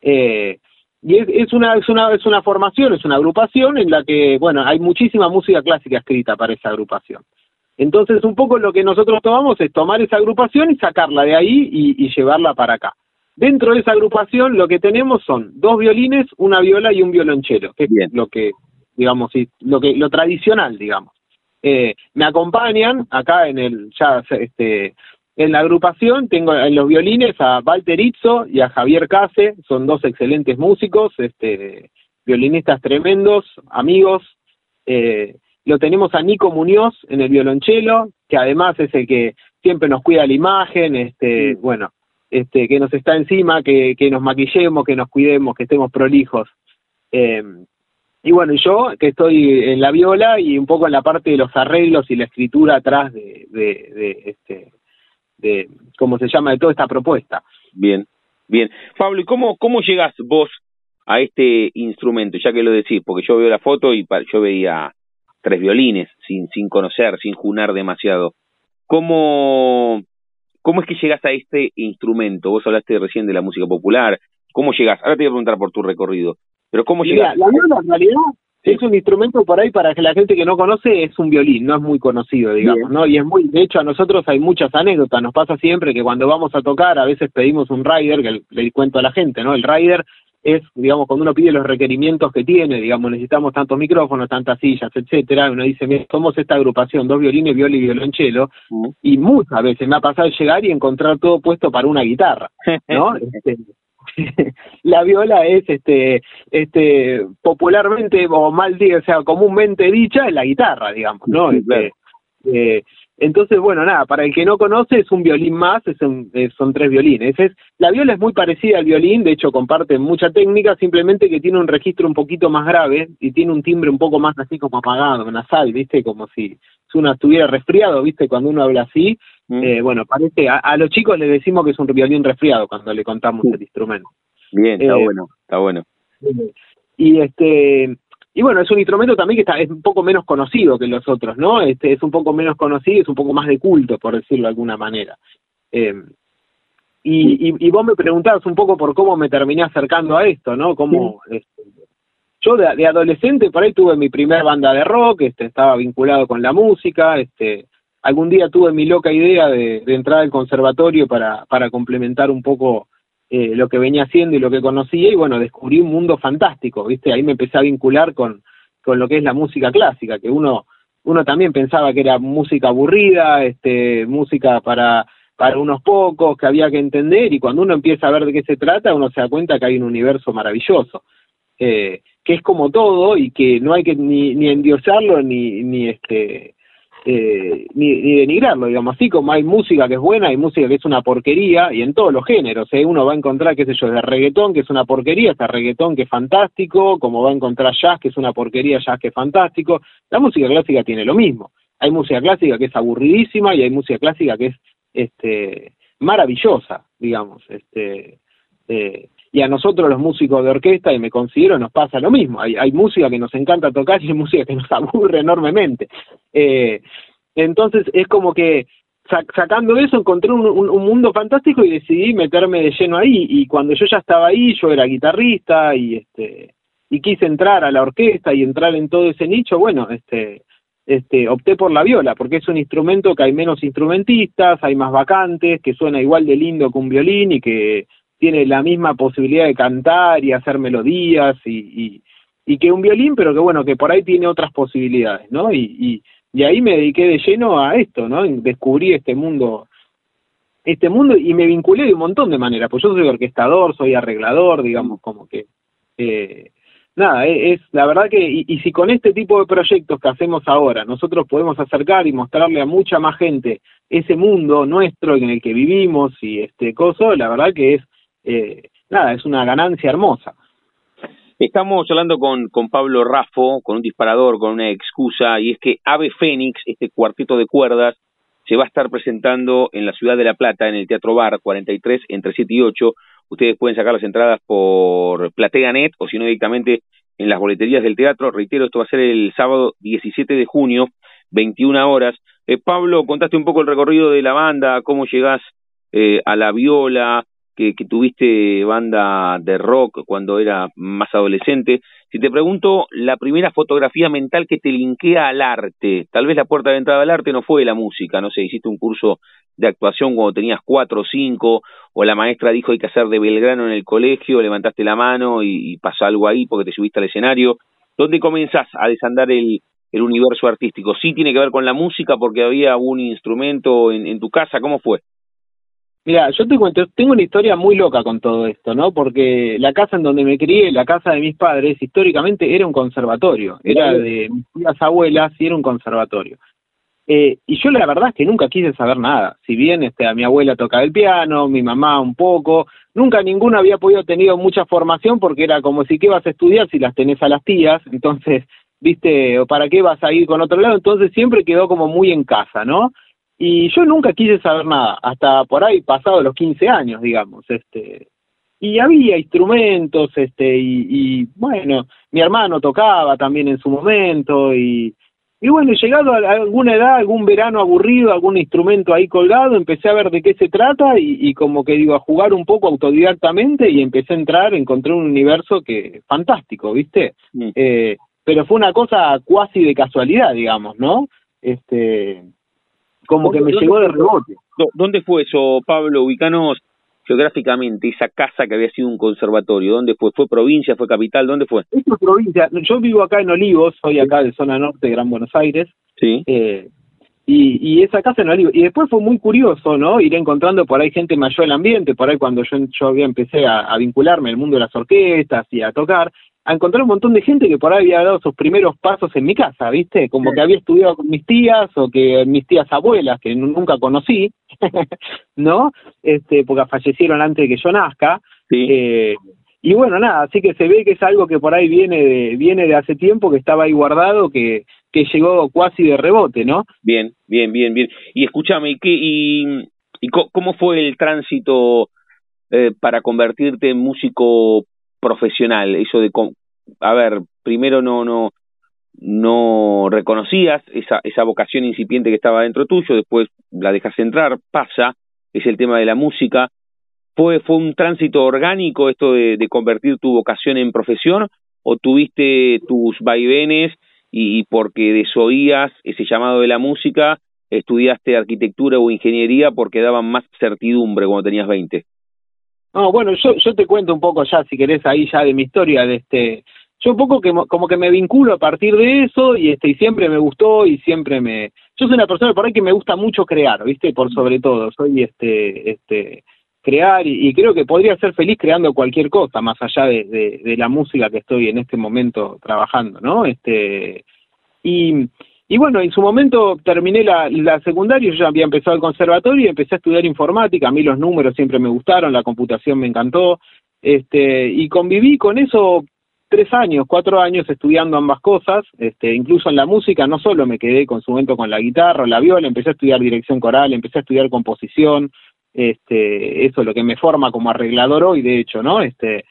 Eh, y es, una, es, una, es una formación, es una agrupación en la que, bueno, hay muchísima música clásica escrita para esa agrupación. Entonces, un poco lo que nosotros tomamos es tomar esa agrupación y sacarla de ahí y, llevarla para acá. Dentro de esa agrupación lo que tenemos son dos violines, una viola y un violonchelo, que es lo que digamos, lo que lo tradicional, digamos. Eh, me acompañan acá en el ya este en la agrupación tengo en los violines a Walter Izzo y a Javier Case, son dos excelentes músicos, este violinistas tremendos, amigos. Eh, lo tenemos a Nico Muñoz en el violonchelo, que además es el que siempre nos cuida la imagen, este, bueno, este, que nos está encima, que, que nos maquillemos, que nos cuidemos, que estemos prolijos. Eh, y bueno, yo que estoy en la viola y un poco en la parte de los arreglos y la escritura atrás de, de, este, de, ¿cómo se llama?, de toda esta propuesta. Bien, bien. Pablo, ¿y cómo, cómo llegas vos a este instrumento? Ya que lo decís, porque yo veo la foto y yo veía tres violines sin, sin conocer, sin junar demasiado. ¿Cómo, ¿Cómo es que llegas a este instrumento? Vos hablaste recién de la música popular. ¿Cómo llegas? Ahora te voy a preguntar por tu recorrido. Pero ¿cómo llega? La viola en realidad es un instrumento por ahí para que la gente que no conoce es un violín, no es muy conocido, digamos, ¿no? Y es muy, de hecho a nosotros hay muchas anécdotas, nos pasa siempre que cuando vamos a tocar a veces pedimos un rider, que le, cuento a la gente, ¿no? El rider es, digamos, cuando uno pide los requerimientos que tiene, digamos, necesitamos tantos micrófonos, tantas sillas, etcétera, uno dice, mira, somos esta agrupación, dos violines, viola y violonchelo, y muchas veces me ha pasado llegar y encontrar todo puesto para una guitarra, ¿no? [LAUGHS] este, [LAUGHS] la viola es este este popularmente o mal o sea, comúnmente dicha es la guitarra, digamos, ¿no? Este, eh, entonces, bueno, nada, para el que no conoce es un violín más, es son tres violines. Es, la viola es muy parecida al violín, de hecho comparte mucha técnica, simplemente que tiene un registro un poquito más grave y tiene un timbre un poco más así como apagado, nasal, ¿viste? Como si, si uno estuviera resfriado, ¿viste? Cuando uno habla así, Mm. Eh, bueno, parece, a, los chicos les decimos que es un violín resfriado cuando le contamos el instrumento. Bien, está eh, bueno, está bueno. Y este y bueno, es un instrumento también que está, es un poco menos conocido que los otros, ¿no? Este es un poco menos conocido, es un poco más de culto, por decirlo de alguna manera. Eh, y, y, vos me preguntabas un poco por cómo me terminé acercando a esto, ¿no? Cómo, este, yo de, de, adolescente por ahí tuve mi primer banda de rock, este, estaba vinculado con la música, este, algún día tuve mi loca idea de, entrar al conservatorio para, para complementar un poco eh, lo que venía haciendo y lo que conocía y bueno, descubrí un mundo fantástico, ¿viste? Ahí me empecé a vincular con, con lo que es la música clásica, que uno, uno también pensaba que era música aburrida, este, música para, para unos pocos, que había que entender y cuando uno empieza a ver de qué se trata, uno se da cuenta que hay un universo maravilloso. Eh, que es como todo y que no hay que ni, ni endiosarlo ni, ni este eh, ni, ni, denigrarlo, digamos, así como hay música que es buena, hay música que es una porquería, y en todos los géneros, ¿eh? uno va a encontrar, qué sé yo, de reggaetón, que es una porquería, hasta reggaetón que es fantástico, como va a encontrar jazz, que es una porquería, jazz que es fantástico, la música clásica tiene lo mismo, hay música clásica que es aburridísima y hay música clásica que es este maravillosa, digamos, este eh, y a nosotros los músicos de orquesta, y me considero, nos pasa lo mismo. Hay, hay música que nos encanta tocar y hay música que nos [LAUGHS] aburre enormemente. Eh, entonces es como que sacando eso encontré un, un, mundo fantástico y decidí meterme de lleno ahí. Y cuando yo ya estaba ahí, yo era guitarrista y este y quise entrar a la orquesta y entrar en todo ese nicho, bueno, este este, opté por la viola, porque es un instrumento que hay menos instrumentistas, hay más vacantes, que suena igual de lindo que un violín y que tiene la misma posibilidad de cantar y hacer melodías y, y, que un violín, pero que bueno, que por ahí tiene otras posibilidades, ¿no? Y, y, ahí me dediqué de lleno a esto, ¿no? Descubrí este mundo, este mundo y me vinculé de un montón de maneras, pues yo soy orquestador, soy arreglador, digamos, como que... Eh, nada, e, es, la verdad que, y, y, si con este tipo de proyectos que hacemos ahora, nosotros podemos acercar y mostrarle a mucha más gente ese mundo nuestro en el que vivimos y este coso, la verdad que es eh, nada, es una ganancia hermosa. Estamos hablando con, con Pablo Raffo, con un disparador, con una excusa, y es que Ave Fénix, este cuarteto de cuerdas, se va a estar presentando en la ciudad de La Plata, en el Teatro Bar 43, entre 7 y 8. Ustedes pueden sacar las entradas por PlateaNet o si no directamente en las boleterías del teatro. Reitero, esto va a ser el sábado 17 de junio, 21 horas. Eh, Pablo, contaste un poco el recorrido de la banda, cómo llegás eh, a la viola, que, tuviste banda de rock cuando era más adolescente. Si te pregunto, la primera fotografía mental que te linkea al arte, tal vez la puerta de entrada al arte no fue la música, no sé, hiciste un curso de actuación cuando tenías cuatro o cinco, o la maestra dijo hay que hacer de Belgrano en el colegio, levantaste la mano y, pasa algo ahí porque te subiste al escenario. ¿Dónde comenzás a desandar el, el universo artístico? ¿Sí tiene que ver con la música porque había un instrumento en, en tu casa? ¿Cómo fue? Mira, yo te cuento, tengo una historia muy loca con todo esto, ¿no? Porque la casa en donde me crié, la casa de mis padres, históricamente era un conservatorio, era de mis abuelas y era un conservatorio. Eh, y yo la verdad es que nunca quise saber nada. Si bien este, a mi abuela tocaba el piano, mi mamá un poco, nunca ninguno había podido tener mucha formación porque era como si qué vas a estudiar si las tenés a las tías, entonces, viste, para qué vas a ir con otro lado, entonces siempre quedó como muy en casa, ¿no? Y yo nunca quise saber nada, hasta por ahí pasado los 15 años, digamos, este, y había instrumentos, este, y, y bueno, mi hermano tocaba también en su momento, y, y bueno, llegado a alguna edad, algún verano aburrido, algún instrumento ahí colgado, empecé a ver de qué se trata y, y, como que digo, a jugar un poco autodidactamente y empecé a entrar, encontré un universo que fantástico, ¿viste? Eh, pero fue una cosa cuasi de casualidad, digamos, ¿no? Este, como que me llegó de rebote. ¿Dónde fue eso, Pablo? Ubicanos geográficamente, esa casa que había sido un conservatorio, ¿dónde fue? ¿Fue provincia, fue capital? ¿Dónde fue? Es provincia. Yo vivo acá en Olivos, soy acá de zona norte de Gran Buenos Aires. Sí. Eh, y, y esa casa en Olivos. Y después fue muy curioso, ¿no? Ir encontrando por ahí gente mayor el ambiente, por ahí cuando yo, yo había empecé a, a vincularme al mundo de las orquestas y a tocar, a encontrar un montón de gente que por ahí había dado sus primeros pasos en mi casa, ¿viste? Como que había estudiado con mis tías o que mis tías abuelas, que nunca conocí, [LAUGHS] ¿no? Este, porque fallecieron antes de que yo nazca. Sí. Eh, y bueno, nada, así que se ve que es algo que por ahí viene de, viene de hace tiempo, que estaba ahí guardado, que, que llegó cuasi de rebote, ¿no? Bien, bien, bien, bien. Y escúchame, ¿y, qué, y, y cómo fue el tránsito eh, para convertirte en músico profesional, eso de, a ver, primero no, no, no reconocías esa, esa vocación incipiente que estaba dentro tuyo, después la dejas entrar, pasa, es el tema de la música. ¿Fue, fue un tránsito orgánico esto de, de convertir tu vocación en profesión o tuviste tus vaivenes y, y porque desoías ese llamado de la música, estudiaste arquitectura o ingeniería porque daban más certidumbre cuando tenías 20? No, bueno, yo, yo te cuento un poco ya, si querés, ahí ya de mi historia, de este, yo un poco que como que me vinculo a partir de eso y este y siempre me gustó y siempre me yo soy una persona por ahí que me gusta mucho crear viste por sobre todo soy este este crear y, y creo que podría ser feliz creando cualquier cosa más allá de, de, de la música que estoy en este momento trabajando no este y y bueno, en su momento terminé la, la secundaria, yo ya había empezado el conservatorio y empecé a estudiar informática, a mí los números siempre me gustaron, la computación me encantó, este, y conviví con eso tres años, cuatro años estudiando ambas cosas, este, incluso en la música no solo me quedé con su momento con la guitarra, la viola, empecé a estudiar dirección coral, empecé a estudiar composición, este, eso es lo que me forma como arreglador hoy, de hecho, ¿no? Este,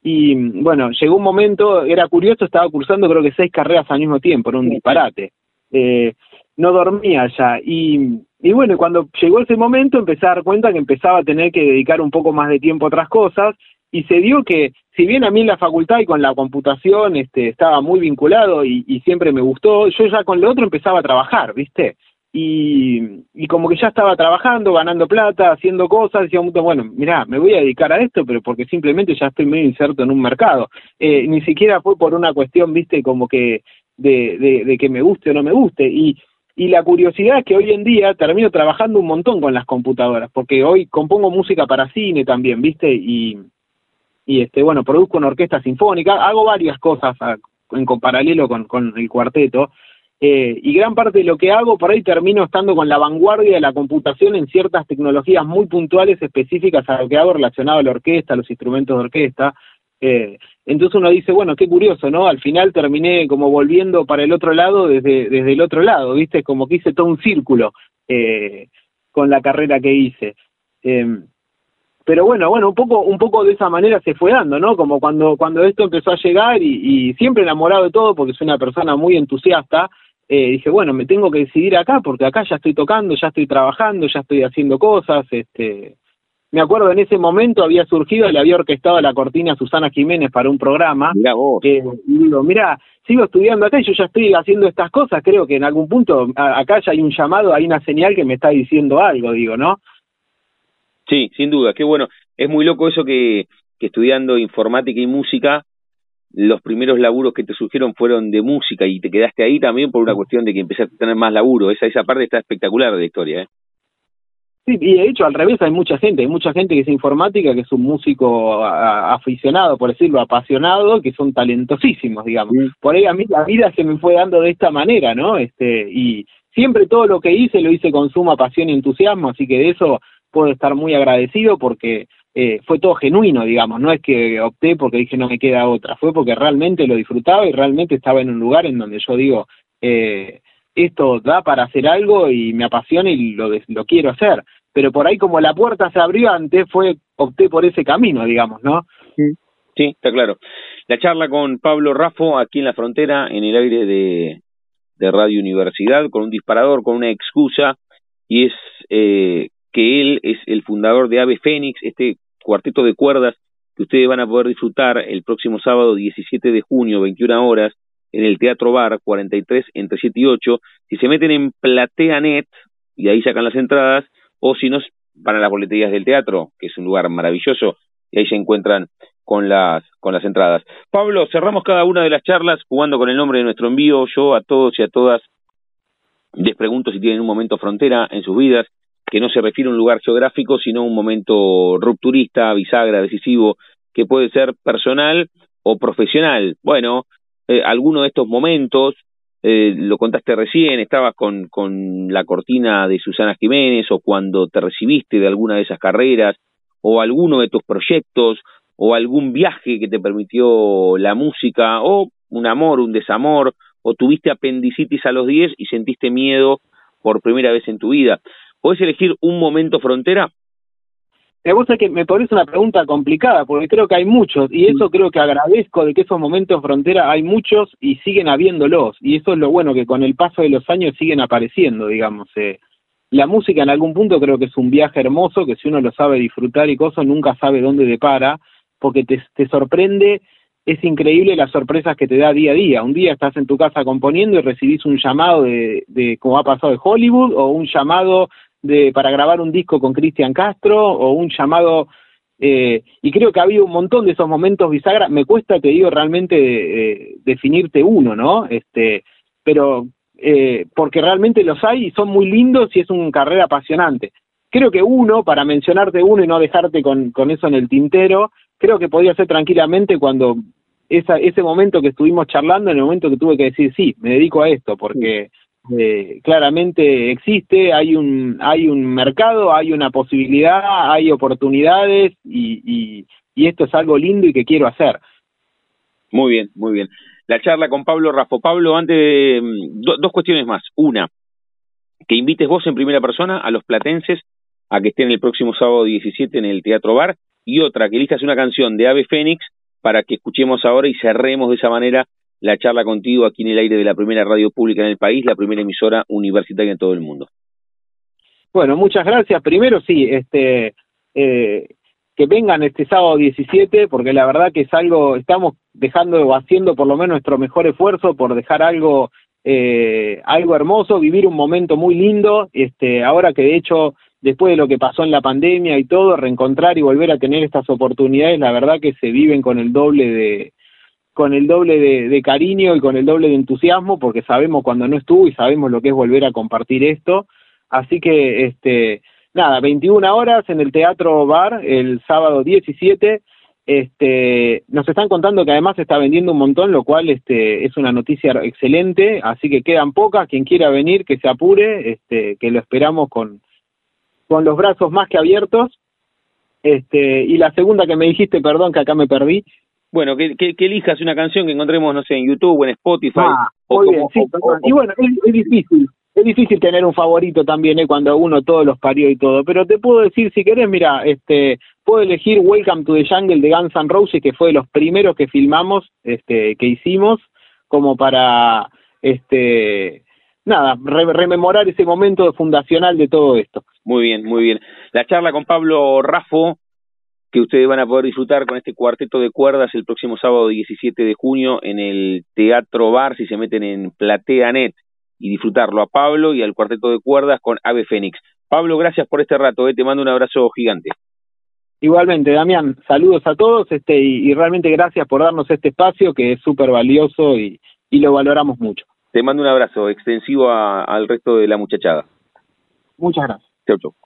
y bueno, llegó un momento, era curioso, estaba cursando creo que seis carreras al mismo tiempo, era un disparate eh, no dormía ya. Y, y bueno, cuando llegó ese momento empecé a dar cuenta que empezaba a tener que dedicar un poco más de tiempo a otras cosas y se dio que, si bien a mí en la facultad y con la computación este, estaba muy vinculado y, siempre me gustó, yo ya con lo otro empezaba a trabajar, ¿viste? Y, y como que ya estaba trabajando, ganando plata, haciendo cosas, decía, bueno, mira, me voy a dedicar a esto, pero porque simplemente ya estoy medio inserto en un mercado. Eh, ni siquiera fue por una cuestión, viste, como que de, de, de que me guste o no me guste. Y, y la curiosidad es que hoy en día termino trabajando un montón con las computadoras, porque hoy compongo música para cine también, ¿viste? Y, y este, bueno, produzco una orquesta sinfónica, hago varias cosas en paralelo con, con el cuarteto, eh, y gran parte de lo que hago por ahí termino estando con la vanguardia de la computación en ciertas tecnologías muy puntuales específicas a lo que hago relacionado a la orquesta, a los instrumentos de orquesta, eh, entonces uno dice, bueno, qué curioso, ¿no? Al final terminé como volviendo para el otro lado desde, desde el otro lado, ¿viste? Como que hice todo un círculo eh, con la carrera que hice. Eh, pero bueno, bueno, un poco, un poco de esa manera se fue dando, ¿no? Como cuando, cuando esto empezó a llegar y, y siempre enamorado de todo porque soy una persona muy entusiasta, eh, dije, bueno, me tengo que decidir acá porque acá ya estoy tocando, ya estoy trabajando, ya estoy haciendo cosas, este, me acuerdo en ese momento había surgido, le había orquestado la cortina Susana Jiménez para un programa. Mirá vos. y digo, mira, sigo estudiando acá y yo ya estoy haciendo estas cosas, creo que en algún punto acá ya hay un llamado, hay una señal que me está diciendo algo, digo, ¿no? Sí, sin duda, qué bueno. Es muy loco eso que, que estudiando informática y música, los primeros laburos que te surgieron fueron de música y te quedaste ahí también por una cuestión de que empezaste a tener más laburo. Esa, esa parte está espectacular de la historia, ¿eh? Sí, y de hecho al revés hay mucha gente, hay mucha gente que es informática, que es un músico aficionado, por decirlo, apasionado, que son talentosísimos, digamos. Por ahí a mí la vida se me fue dando de esta manera, ¿no? Este, y siempre todo lo que hice lo hice con suma pasión y entusiasmo, así que de eso puedo estar muy agradecido porque eh, fue todo genuino, digamos, no es que opté porque dije no me queda otra, fue porque realmente lo disfrutaba y realmente estaba en un lugar en donde yo digo, eh, esto da para hacer algo y me apasiona y lo, lo quiero hacer, pero por ahí como la puerta se abrió antes, fue opté por ese camino, digamos, ¿no? Sí, está claro. La charla con Pablo Raffo aquí en la frontera, en el aire de, de Radio Universidad, con un disparador, con una excusa, y es eh, que él es el fundador de Ave Fénix, este cuarteto de cuerdas que ustedes van a poder disfrutar el próximo sábado 17 de junio, 21 horas, en el Teatro Bar 43 entre 7 y 8. Si se meten en PlateaNet, y ahí sacan las entradas, o si no, van a las boleterías del teatro, que es un lugar maravilloso, y ahí se encuentran con las, con las entradas. Pablo, cerramos cada una de las charlas jugando con el nombre de nuestro envío. Yo a todos y a todas les pregunto si tienen un momento frontera en sus vidas, que no se refiere a un lugar geográfico, sino a un momento rupturista, bisagra, decisivo, que puede ser personal o profesional. Bueno, eh, alguno de estos momentos, eh, lo contaste recién, estabas con, con la cortina de Susana Jiménez o cuando te recibiste de alguna de esas carreras o alguno de tus proyectos o algún viaje que te permitió la música o un amor, un desamor o tuviste apendicitis a los 10 y sentiste miedo por primera vez en tu vida. ¿Puedes elegir un momento frontera? Me gusta que me parece una pregunta complicada, porque creo que hay muchos, y eso creo que agradezco de que esos momentos frontera hay muchos y siguen habiéndolos, y eso es lo bueno, que con el paso de los años siguen apareciendo, digamos. Eh. La música en algún punto creo que es un viaje hermoso, que si uno lo sabe disfrutar y cosas, nunca sabe dónde depara, porque te, te sorprende, es increíble las sorpresas que te da día a día. Un día estás en tu casa componiendo y recibís un llamado de, de como ha pasado de Hollywood, o un llamado de, para grabar un disco con Cristian Castro o un llamado, eh, y creo que ha habido un montón de esos momentos bisagra, me cuesta, te digo, realmente eh, definirte uno, ¿no? Este, pero eh, porque realmente los hay y son muy lindos y es una carrera apasionante. Creo que uno, para mencionarte uno y no dejarte con, con eso en el tintero, creo que podía ser tranquilamente cuando esa, ese momento que estuvimos charlando, en el momento que tuve que decir, sí, me dedico a esto, porque eh, claramente existe, hay un, hay un mercado, hay una posibilidad, hay oportunidades y, esto es algo lindo y que quiero hacer. Muy bien, muy bien. La charla con Pablo Rafo. Pablo, antes de, mm, dos cuestiones más. Una, que invites vos en primera persona a los platenses a que estén el próximo sábado 17 en el Teatro Bar. Y otra, que elijas una canción de Ave Fénix para que escuchemos ahora y cerremos de esa manera la charla contigo aquí en el aire de la primera radio pública en el país, la primera emisora universitaria en todo el mundo. Bueno, muchas gracias. Primero sí, este eh, que vengan este sábado 17, porque la verdad que es algo, estamos dejando o haciendo por lo menos nuestro mejor esfuerzo por dejar algo eh, algo hermoso, vivir un momento muy lindo, este, ahora que de hecho después de lo que pasó en la pandemia y todo, reencontrar y volver a tener estas oportunidades, la verdad que se viven con el doble de, con el doble de, cariño y con el doble de entusiasmo porque sabemos cuando no estuvo y sabemos lo que es volver a compartir esto. Así que, este, nada, 21 horas en el Teatro Bar el sábado 17. Este, nos están contando que además se está vendiendo un montón, lo cual este, es una noticia excelente, así que quedan pocas, quien quiera venir que se apure, este, que lo esperamos con, con los brazos más que abiertos. Este, y la segunda que me dijiste, perdón que acá me perdí, bueno, que, que, elijas una canción que encontremos, no sé, en YouTube o en Spotify. Ah, muy bien, sí, y bueno, es, difícil, es difícil tener un favorito también, ¿eh? cuando uno todos los parió y todo, pero te puedo decir, si querés, mira, este, puedo elegir Welcome to the Jungle de Guns N' Roses, que fue de los primeros que filmamos, este, que hicimos, como para, este, nada, rememorar ese momento fundacional de todo esto. Muy bien, muy bien. La charla con Pablo Raffo, que ustedes van a poder disfrutar con este cuarteto de cuerdas el próximo sábado 17 de junio en el Teatro Bar, si se meten en PlateaNet, y disfrutarlo a Pablo y al cuarteto de cuerdas con Ave Fénix. Pablo, gracias por este rato, eh, te mando un abrazo gigante. Igualmente, Damián, saludos a todos este, y, realmente gracias por darnos este espacio que es súper valioso y, y, lo valoramos mucho. Te mando un abrazo extensivo al resto de la muchachada. Muchas gracias. Chau, chau.